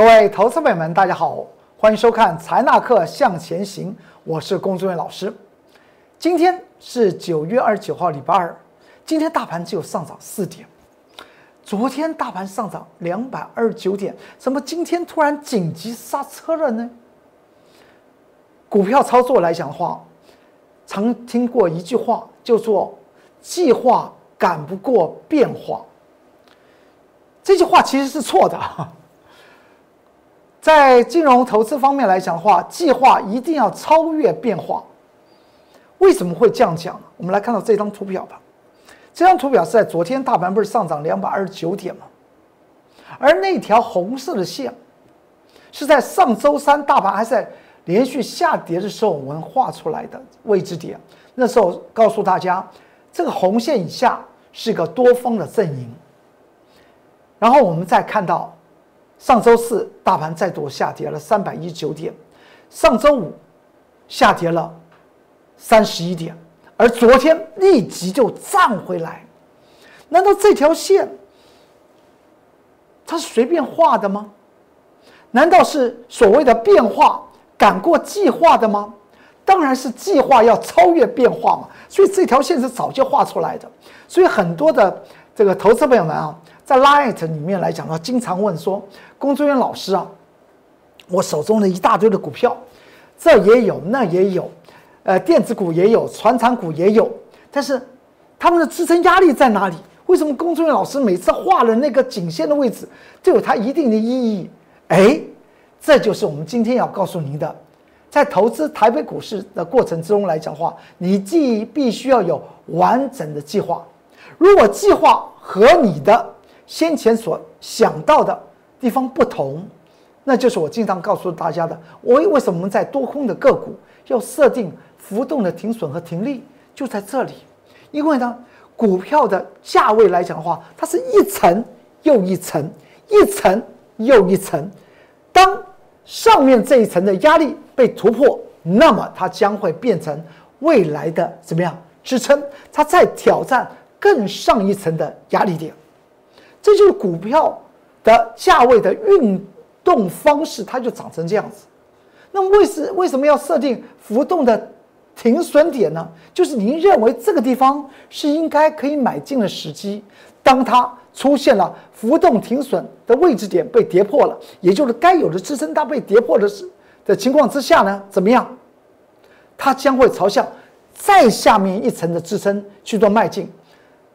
各位投资朋友们，大家好，欢迎收看《财纳课向前行》，我是龚志远老师。今天是九月二十九号，礼拜二。今天大盘只有上涨四点，昨天大盘上涨两百二十九点，怎么今天突然紧急刹车了呢？股票操作来讲的话，常听过一句话，叫做“计划赶不过变化”。这句话其实是错的。在金融投资方面来讲的话，计划一定要超越变化。为什么会这样讲？我们来看到这张图表吧。这张图表是在昨天大盘不是上涨两百二十九点吗？而那条红色的线，是在上周三大盘还在连续下跌的时候我们画出来的位置点。那时候告诉大家，这个红线以下是个多方的阵营。然后我们再看到。上周四大盘再度下跌了三百一十九点，上周五下跌了三十一点，而昨天立即就站回来。难道这条线它是随便画的吗？难道是所谓的变化赶过计划的吗？当然是计划要超越变化嘛。所以这条线是早就画出来的。所以很多的这个投资朋友们啊。在 Light 里面来讲的话，经常问说：“工作人员老师啊，我手中的一大堆的股票，这也有，那也有，呃，电子股也有，传产股也有，但是他们的支撑压力在哪里？为什么工作人员老师每次画了那个颈线的位置，都有它一定的意义？哎，这就是我们今天要告诉您的，在投资台北股市的过程之中来讲话，你既必须要有完整的计划，如果计划和你的。先前所想到的地方不同，那就是我经常告诉大家的。我为什么我们在多空的个股要设定浮动的停损和停利，就在这里。因为呢，股票的价位来讲的话，它是一层又一层，一层又一层。当上面这一层的压力被突破，那么它将会变成未来的怎么样支撑？它在挑战更上一层的压力点。这就是股票的价位的运动方式，它就长成这样子。那么为什为什么要设定浮动的停损点呢？就是您认为这个地方是应该可以买进的时机。当它出现了浮动停损的位置点被跌破了，也就是该有的支撑它被跌破的时的情况之下呢，怎么样？它将会朝向再下面一层的支撑去做迈进。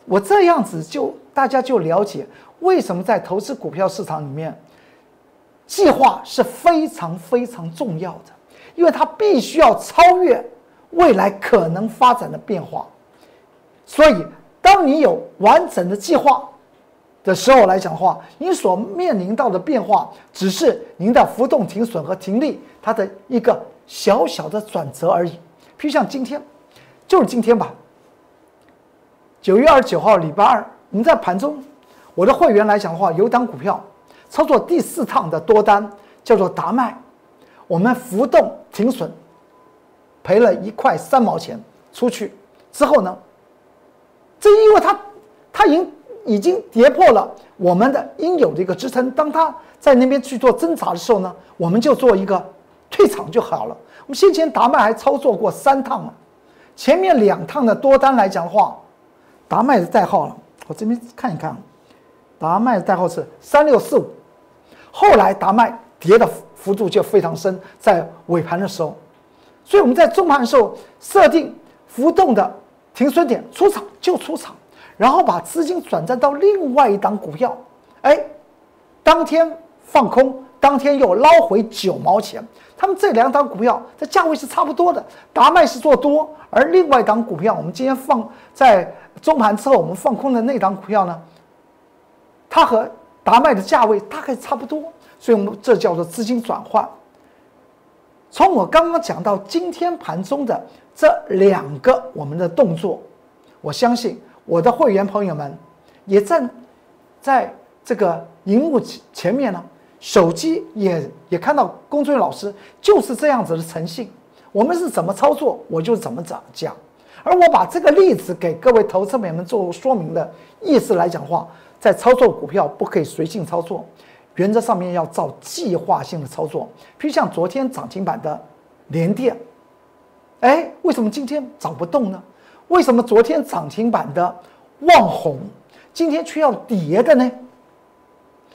我这样子就。大家就了解为什么在投资股票市场里面，计划是非常非常重要的，因为它必须要超越未来可能发展的变化。所以，当你有完整的计划的时候来讲的话，你所面临到的变化只是您的浮动停损和停利它的一个小小的转折而已。譬如像今天，就是今天吧，九月二十九号，礼拜二。我们在盘中，我的会员来讲的话，有档股票操作第四趟的多单，叫做达麦，我们浮动停损，赔了一块三毛钱出去之后呢，正因为它它已经已经跌破了我们的应有的一个支撑，当它在那边去做挣扎的时候呢，我们就做一个退场就好了。我们先前达麦还操作过三趟了，前面两趟的多单来讲的话，达麦的代号了。我这边看一看，达麦的代号是三六四五，后来达麦跌的幅度就非常深，在尾盘的时候，所以我们在中盘的时候设定浮动的停损点，出场就出场，然后把资金转战到另外一档股票，哎，当天放空，当天又捞回九毛钱。他们这两档股票的价位是差不多的，达麦是做多，而另外一档股票，我们今天放在中盘之后，我们放空的那档股票呢，它和达麦的价位大概差不多，所以我们这叫做资金转换。从我刚刚讲到今天盘中的这两个我们的动作，我相信我的会员朋友们也站在这个荧幕前前面呢。手机也也看到工作人员老师就是这样子的诚信，我们是怎么操作我就怎么讲讲，而我把这个例子给各位投资朋友们做说明的意思来讲话，在操作股票不可以随性操作，原则上面要照计划性的操作。譬如像昨天涨停板的联电，哎，为什么今天涨不动呢？为什么昨天涨停板的望红今天却要跌的呢？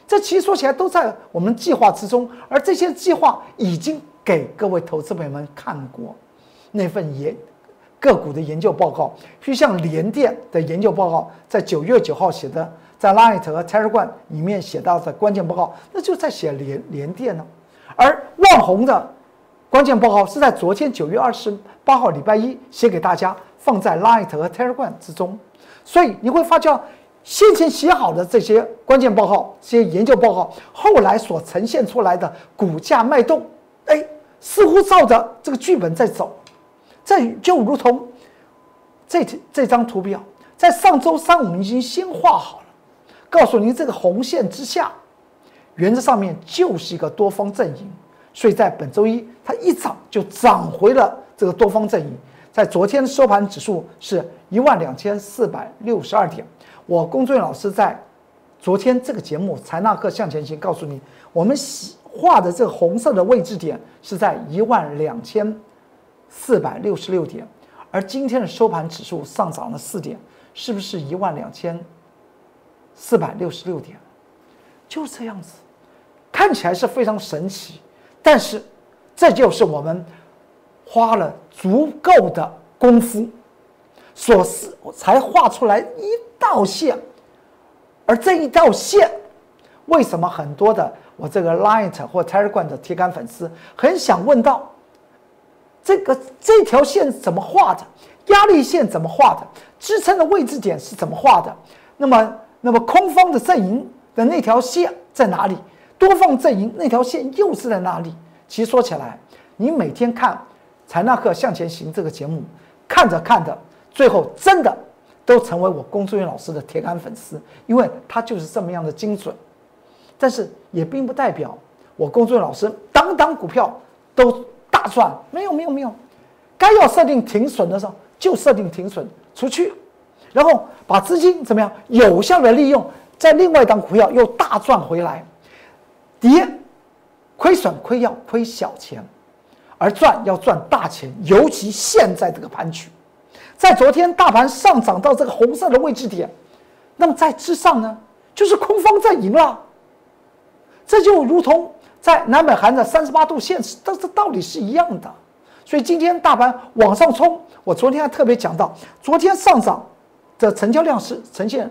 这其实说起来都在我们计划之中，而这些计划已经给各位投资朋友们看过那份研个股的研究报告，就像联电的研究报告，在九月九号写的，在 Light 和 t e r a g r a m 里面写到的关键报告，那就在写联联电呢。而万宏的关键报告是在昨天九月二十八号礼拜一写给大家，放在 Light 和 t e r a g r a m 之中，所以你会发觉。先前写好的这些关键报告、这些研究报告，后来所呈现出来的股价脉动，哎，似乎照着这个剧本在走。这就如同这这张图表，在上周三我们已经先画好了，告诉您这个红线之下，原则上面就是一个多方阵营。所以在本周一，它一涨就涨回了这个多方阵营。在昨天收盘指数是一万两千四百六十二点。我龚俊老师在昨天这个节目《财纳克向前行》告诉你，我们画的这个红色的位置点是在一万两千四百六十六点，而今天的收盘指数上涨了四点，是不是一万两千四百六十六点？就这样子，看起来是非常神奇，但是这就是我们花了足够的功夫所是才画出来一。道线，而这一道线，为什么很多的我这个 Light 或 Telegram 的铁杆粉丝很想问到，这个这条线怎么画的？压力线怎么画的？支撑的位置点是怎么画的？那么，那么空方的阵营的那条线在哪里？多方阵营那条线又是在哪里？其实说起来，你每天看《财纳克向前行》这个节目，看着看着，最后真的。都成为我龚志远老师的铁杆粉丝，因为他就是这么样的精准。但是也并不代表我龚志远老师当当股票都大赚，没有没有没有，该要设定停损的时候就设定停损出去，然后把资金怎么样有效的利用，在另外一档股票又大赚回来，跌亏损亏要亏小钱，而赚要赚大钱，尤其现在这个盘局。在昨天大盘上涨到这个红色的位置点，那么在之上呢，就是空方在赢了。这就如同在南北韩的三十八度线，这这道理是一样的。所以今天大盘往上冲，我昨天还特别讲到，昨天上涨的成交量是呈现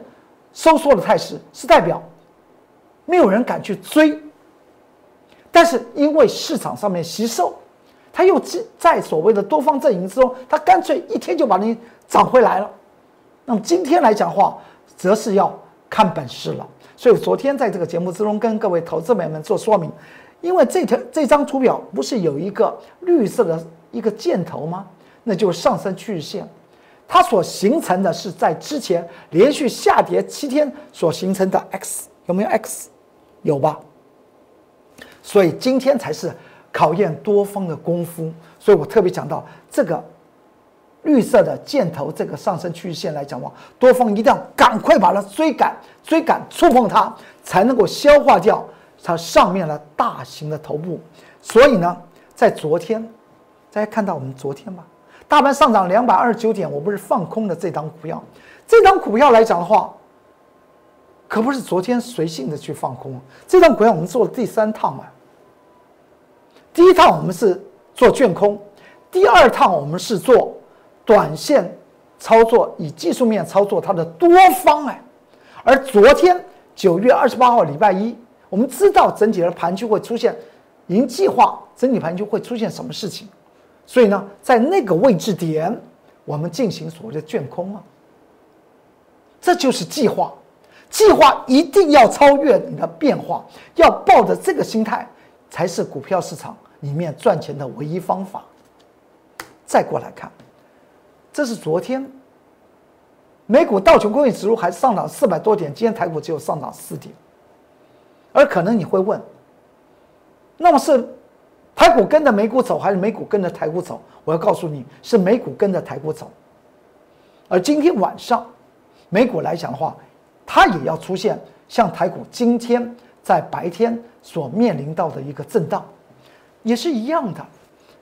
收缩的态势，是代表没有人敢去追。但是因为市场上面吸售。他又在所谓的多方阵营之中，他干脆一天就把你涨回来了。那么今天来讲话，则是要看本事了。所以昨天在这个节目之中跟各位投资朋友们做说明，因为这条这张图表不是有一个绿色的一个箭头吗？那就是上升趋势线，它所形成的是在之前连续下跌七天所形成的 X，有没有 X？有吧？所以今天才是。考验多方的功夫，所以我特别讲到这个绿色的箭头，这个上升趋势线来讲话，多方一定要赶快把它追赶、追赶、触碰它，才能够消化掉它上面的大型的头部。所以呢，在昨天，大家看到我们昨天吧，大盘上涨两百二十九点，我不是放空的这张股票，这张股票来讲的话，可不是昨天随性的去放空，这张股票我们做了第三趟嘛。第一趟我们是做券空，第二趟我们是做短线操作，以技术面操作它的多方哎。而昨天九月二十八号礼拜一，我们知道整体的盘就会出现，营计划整体盘就会出现什么事情，所以呢，在那个位置点，我们进行所谓的卷空啊，这就是计划，计划一定要超越你的变化，要抱着这个心态，才是股票市场。里面赚钱的唯一方法。再过来看，这是昨天美股道琼工业指数还上涨四百多点，今天台股只有上涨四点。而可能你会问，那么是台股跟着美股走，还是美股跟着台股走？我要告诉你是美股跟着台股走。而今天晚上美股来讲的话，它也要出现像台股今天在白天所面临到的一个震荡，也是一样的。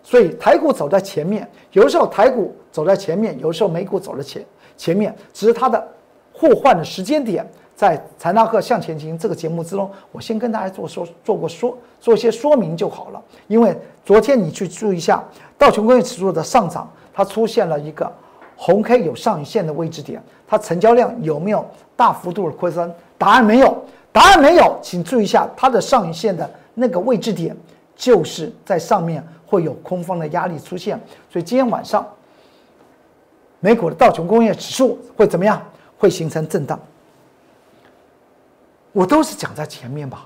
所以台股走在前面，有的时候台股走在前面，有的时候美股走在前前面，只是它的互换的时间点。在财纳克向前行这个节目之中，我先跟大家做说做过说做一些说明就好了。因为昨天你去注意一下道琼工业指数的上涨，它出现了一个红 K 有上影线的位置点，它成交量有没有大幅度的扩增？答案没有，答案没有，请注意一下它的上影线的那个位置点，就是在上面会有空方的压力出现。所以今天晚上美股的道琼工业指数会怎么样？会形成震荡。我都是讲在前面吧，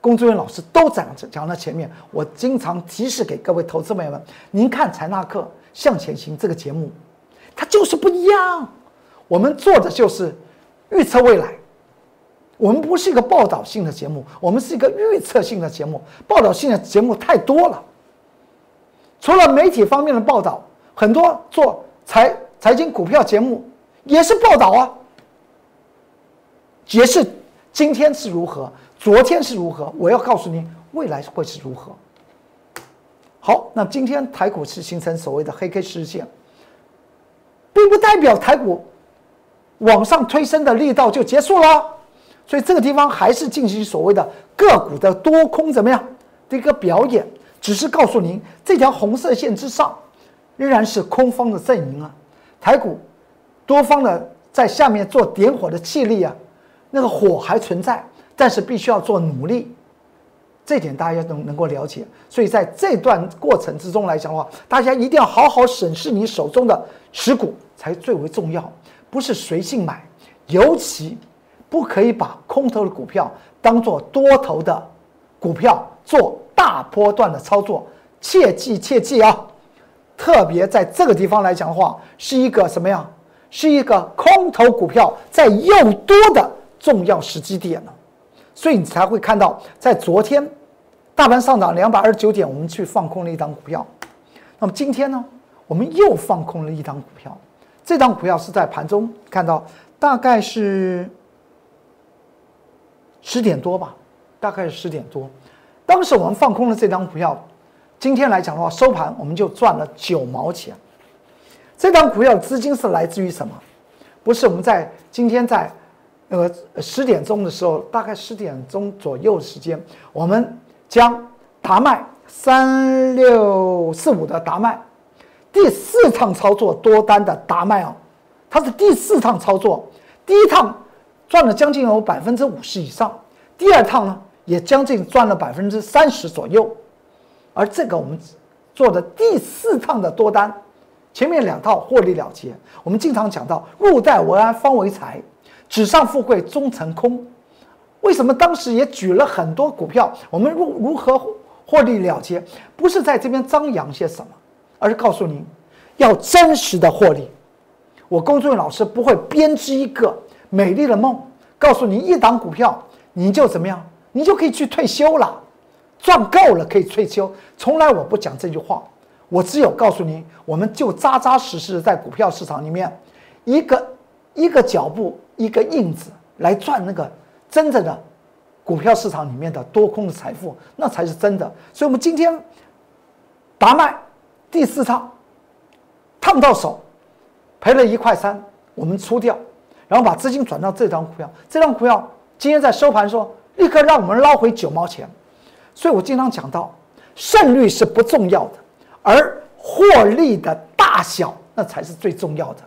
工作人员老师都讲讲在前面。我经常提示给各位投资朋友们，您看财纳克向前行这个节目，它就是不一样。我们做的就是预测未来，我们不是一个报道性的节目，我们是一个预测性的节目。报道性的节目太多了，除了媒体方面的报道，很多做财财经股票节目也是报道啊，也是。今天是如何？昨天是如何？我要告诉您，未来会是如何。好，那今天台股是形成所谓的黑 K 实线，并不代表台股往上推升的力道就结束了。所以这个地方还是进行所谓的个股的多空怎么样的一个表演，只是告诉您，这条红色线之上仍然是空方的阵营啊。台股多方的在下面做点火的气力啊。那个火还存在，但是必须要做努力，这点大家能能够了解。所以在这段过程之中来讲的话，大家一定要好好审视你手中的持股才最为重要，不是随性买，尤其不可以把空头的股票当做多头的股票做大波段的操作，切记切记啊！特别在这个地方来讲的话，是一个什么呀？是一个空头股票在诱多的。重要时机点了，所以你才会看到，在昨天大盘上涨两百二十九点，我们去放空了一档股票。那么今天呢，我们又放空了一档股票。这档股票是在盘中看到，大概是十点多吧，大概是十点多。当时我们放空了这张股票，今天来讲的话，收盘我们就赚了九毛钱。这张股票资金是来自于什么？不是我们在今天在。呃，十点钟的时候，大概十点钟左右时间，我们将达麦三六四五的达麦第四趟操作多单的达麦哦，它是第四趟操作，第一趟赚了将近有百分之五十以上，第二趟呢也将近赚了百分之三十左右，而这个我们做的第四趟的多单，前面两套获利了结。我们经常讲到入袋为安，方为财。纸上富贵终成空，为什么当时也举了很多股票？我们如如何获利了结？不是在这边张扬些什么，而是告诉您，要真实的获利。我工作人员老师不会编织一个美丽的梦，告诉你一档股票你就怎么样，你就可以去退休了，赚够了可以退休。从来我不讲这句话，我只有告诉你，我们就扎扎实实的在股票市场里面，一个一个脚步。一个印子来赚那个真正的股票市场里面的多空的财富，那才是真的。所以，我们今天达麦第四趟烫到手，赔了一块三，我们出掉，然后把资金转到这张股票。这张股票今天在收盘说，立刻让我们捞回九毛钱。所以我经常讲到，胜率是不重要的，而获利的大小那才是最重要的，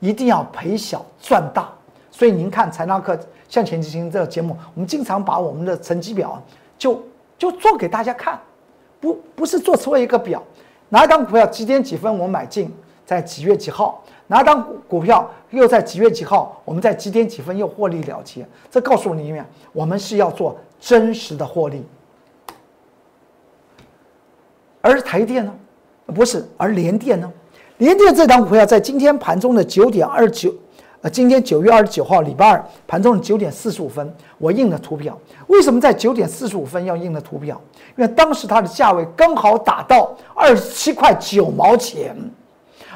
一定要赔小赚大。所以您看财纳克向前进行这个节目，我们经常把我们的成绩表就就做给大家看，不不是做出了一个表，哪一档股票几点几分我买进，在几月几号，哪一档股票又在几月几号，我们在几点几分又获利了结，这告诉你们，我们是要做真实的获利。而台电呢，不是，而联电呢，联电这档股票在今天盘中的九点二九。呃，今天九月二十九号，礼拜二盘中的九点四十五分，我印了图表。为什么在九点四十五分要印的图表？因为当时它的价位刚好打到二十七块九毛钱，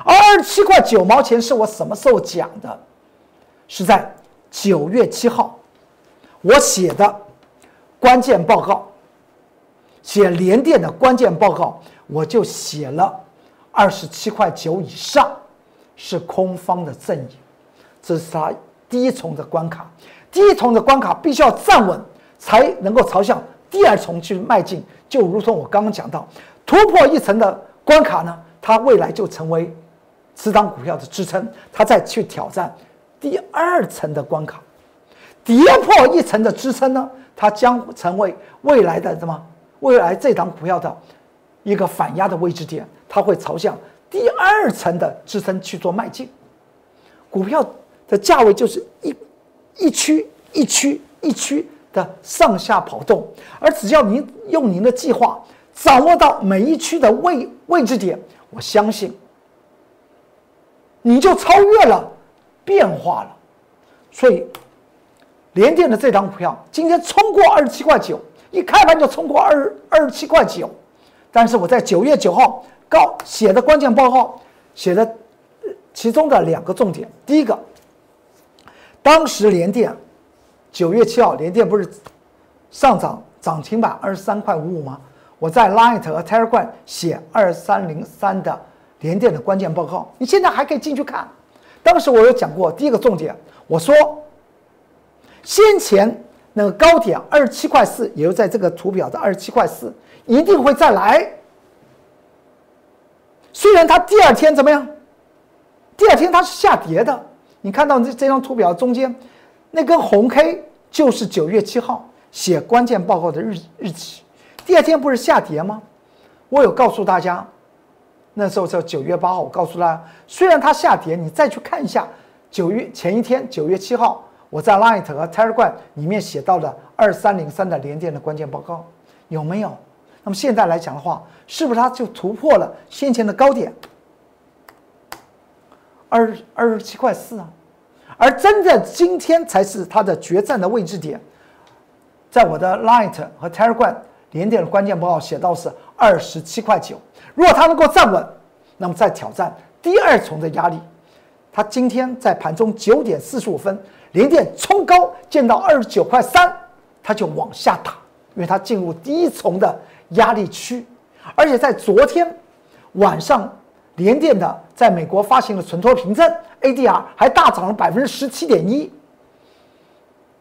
二十七块九毛钱是我什么时候讲的？是在九月七号，我写的关键报告，写联电的关键报告，我就写了二十七块九以上是空方的阵营，这是它第一重的关卡。第一重的关卡必须要站稳，才能够朝向第二重去迈进。就如同我刚刚讲到，突破一层的关卡呢，它未来就成为此档股票的支撑，它再去挑战第二层的关卡，跌破一层的支撑呢，它将成为未来的什么？未来这档股票的一个反压的位置点，它会朝向第二层的支撑去做迈进。股票的价位就是一一区一区一区。的上下跑动，而只要您用您的计划掌握到每一区的位位置点，我相信你就超越了变化了。所以，联电的这张股票今天冲过二十七块九，一开盘就冲过二二十七块九。但是我在九月九号告写的关键报告写的其中的两个重点，第一个，当时联电。九月七号，联电不是上涨涨停板二十三块五五吗？我在 Light 和 Telegram 写二三零三的联电的关键报告，你现在还可以进去看。当时我有讲过，第一个重点，我说先前那个高点二十七块四，也就在这个图表的二十七块四，一定会再来。虽然它第二天怎么样？第二天它是下跌的，你看到这这张图表中间。那根红 K 就是九月七号写关键报告的日日期，第二天不是下跌吗？我有告诉大家，那时候叫九月八号，我告诉大家，虽然它下跌，你再去看一下九月前一天九月七号，我在 Light 和 Telegram 里面写到的二三零三的连电的关键报告有没有？那么现在来讲的话，是不是它就突破了先前的高点二二十七块四啊？而真正今天才是它的决战的位置点，在我的 Light 和 Telegram 连点的关键报告写到是二十七块九。如果它能够站稳，那么再挑战第二重的压力。它今天在盘中九点四十五分连电冲高见到二十九块三，它就往下打，因为它进入第一重的压力区。而且在昨天晚上。联电的在美国发行的存托凭证 ADR 还大涨了百分之十七点一，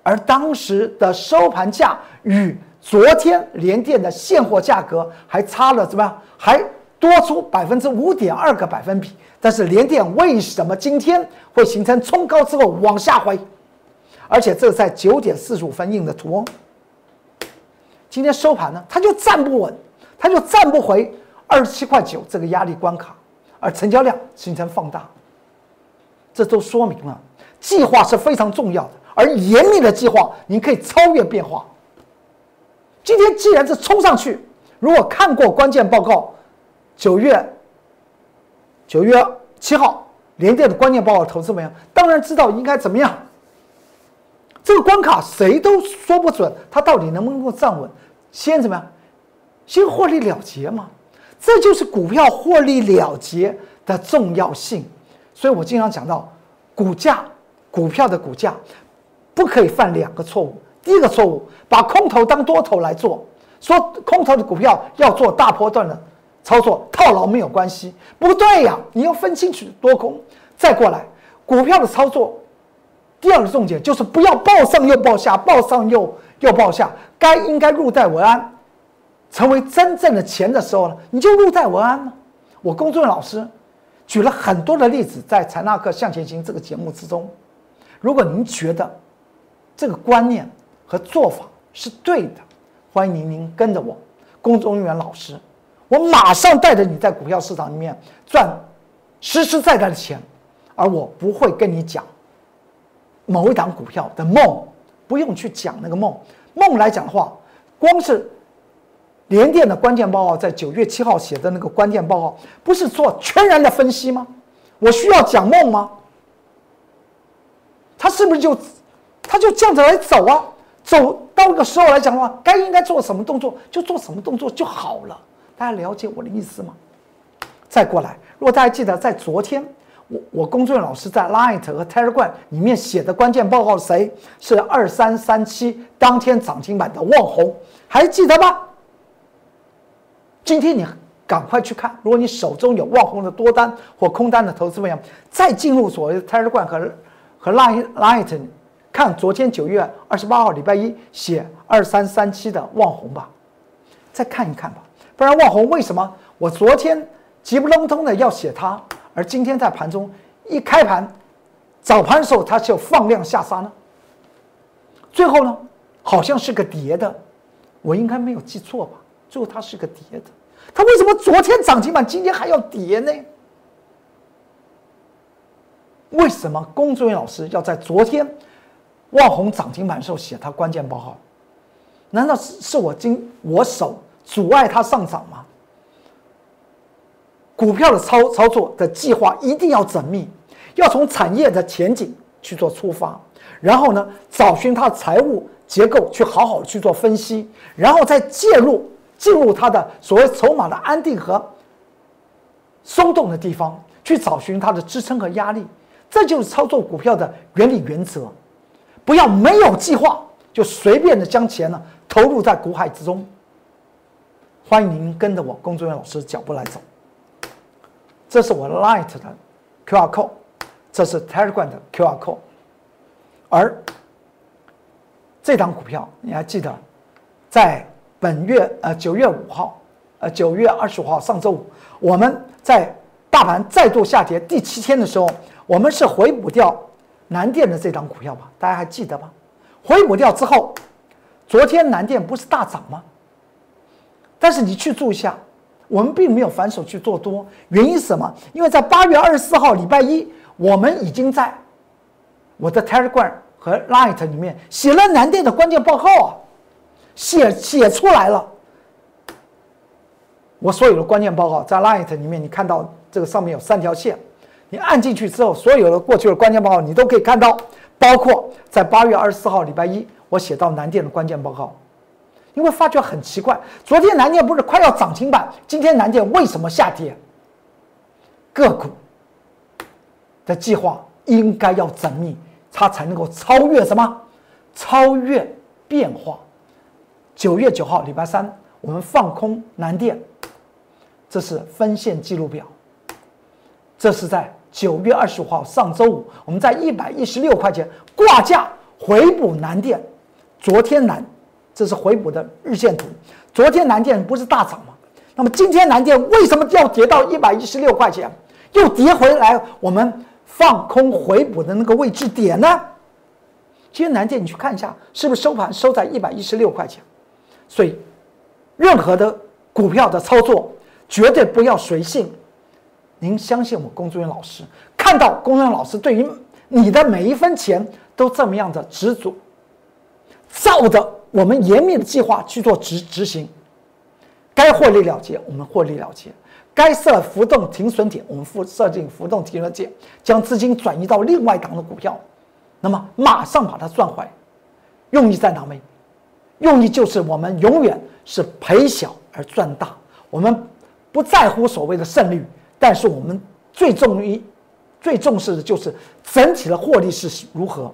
而当时的收盘价与昨天联电的现货价格还差了怎么样？还多出百分之五点二个百分比。但是联电为什么今天会形成冲高之后往下回？而且这在九点四十五分印的图，今天收盘呢，它就站不稳，它就站不回二十七块九这个压力关卡。而成交量形成放大，这都说明了计划是非常重要的。而严密的计划，你可以超越变化。今天既然是冲上去，如果看过关键报告，九月九月七号联电的关键报告，投资们当然知道应该怎么样。这个关卡谁都说不准，它到底能不能够站稳。先怎么样？先获利了结嘛。这就是股票获利了结的重要性，所以我经常讲到，股价、股票的股价不可以犯两个错误。第一个错误，把空头当多头来做，说空头的股票要做大波段的操作，套牢没有关系，不对呀，你要分清楚多空。再过来，股票的操作，第二个重点就是不要报上又报下，报上又又报下，该应该入袋为安。成为真正的钱的时候呢，你就入袋为安吗？我公众老师举了很多的例子，在《财纳克向前行》这个节目之中。如果您觉得这个观念和做法是对的，欢迎您跟着我，公众人员老师，我马上带着你在股票市场里面赚实实在在的钱，而我不会跟你讲某一档股票的梦，不用去讲那个梦。梦来讲的话，光是。联电的关键报告在九月七号写的那个关键报告，不是做全然的分析吗？我需要讲梦吗？他是不是就，他就这样子来走啊？走到那个时候来讲的话，该应该做什么动作就做什么动作就好了。大家了解我的意思吗？再过来，如果大家记得在昨天我我工作人员老师在 Light 和 Telegram 里面写的关键报告，谁是二三三七当天涨停板的旺红，还记得吗？今天你赶快去看，如果你手中有旺红的多单或空单的投资朋友，再进入所谓的 Telegram 和和 Light Light 看昨天九月二十八号礼拜一写二三三七的旺红吧，再看一看吧，不然旺红为什么我昨天急不隆咚的要写它？而今天在盘中一开盘，早盘的时候它就放量下杀呢。最后呢，好像是个跌的，我应该没有记错吧？最后它是个跌的，它为什么昨天涨停板，今天还要跌呢？为什么龚志远老师要在昨天万红涨停板的时候写他关键报告？难道是是我今我手阻碍它上涨吗？股票的操操作的计划一定要缜密，要从产业的前景去做出发，然后呢，找寻它财务结构，去好好去做分析，然后再介入进入它的所谓筹码的安定和松动的地方，去找寻它的支撑和压力，这就是操作股票的原理原则。不要没有计划就随便的将钱呢投入在股海之中。欢迎您跟着我工作人员老师脚步来走。这是我 Light 的 QR code，这是 Telegram 的 QR code，而这档股票你还记得，在本月呃九月五号，呃九月二十五号上周五，我们在大盘再度下跌第七天的时候，我们是回补掉南电的这档股票吧？大家还记得吗？回补掉之后，昨天南电不是大涨吗？但是你去注一下。我们并没有反手去做多，原因是什么？因为在八月二十四号礼拜一，我们已经在我的 Telegram 和 Light 里面写了南电的关键报告啊，写写出来了。我所有的关键报告在 Light 里面，你看到这个上面有三条线，你按进去之后，所有的过去的关键报告你都可以看到，包括在八月二十四号礼拜一我写到南电的关键报告。你会发觉很奇怪，昨天南电不是快要涨停板，今天南电为什么下跌？个股的计划应该要缜密，它才能够超越什么？超越变化。九月九号礼拜三，我们放空南电，这是分线记录表。这是在九月二十五号上周五，我们在一百一十六块钱挂价回补南电，昨天南。这是回补的日线图。昨天南电不是大涨吗？那么今天南电为什么要跌到一百一十六块钱，又跌回来？我们放空回补的那个位置点呢？今天南电你去看一下，是不是收盘收在一百一十六块钱？所以，任何的股票的操作绝对不要随性。您相信我，工作人员老师看到工作人员老师对于你的每一分钱都这么样的执着，造的。我们严密的计划去做执执行，该获利了结，我们获利了结；该设浮动停损点，我们设设定浮动停损点，将资金转移到另外一档的股票，那么马上把它赚回。用意在哪位？用意就是我们永远是赔小而赚大。我们不在乎所谓的胜率，但是我们最重于最重视的就是整体的获利是如何。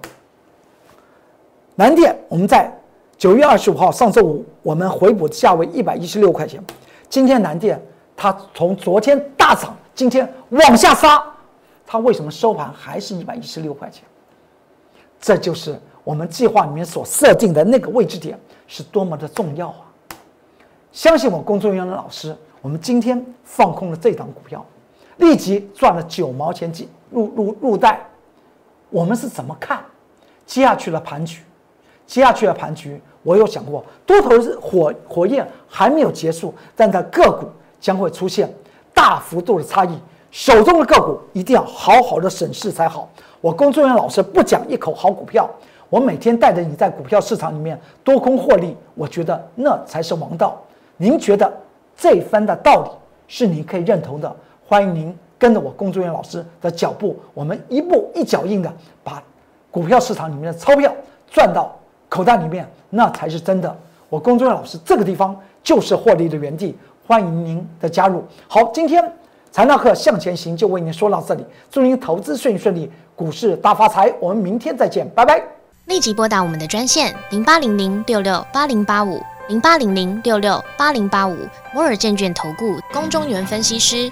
南电，我们在。九月二十五号，上周五，我们回补价位一百一十六块钱。今天南电它从昨天大涨，今天往下杀，它为什么收盘还是一百一十六块钱？这就是我们计划里面所设定的那个位置点是多么的重要啊！相信我，工作人员的老师，我们今天放空了这档股票，立即赚了九毛钱进入入入袋。我们是怎么看接下去的盘局？接下去的盘局，我有想过，多头火火焰还没有结束，但在个股将会出现大幅度的差异。手中的个股一定要好好的审视才好。我工作人员老师不讲一口好股票，我每天带着你在股票市场里面多空获利，我觉得那才是王道。您觉得这番的道理是您可以认同的？欢迎您跟着我工作人员老师的脚步，我们一步一脚印的把股票市场里面的钞票赚到。口袋里面那才是真的。我工作人员老师这个地方就是获利的原地，欢迎您的加入。好，今天财纳克向前行就为您说到这里，祝您投资顺顺利，股市大发财。我们明天再见，拜拜。立即拨打我们的专线零八零零六六八零八五零八零零六六八零八五摩尔证券投顾龚中原分析师。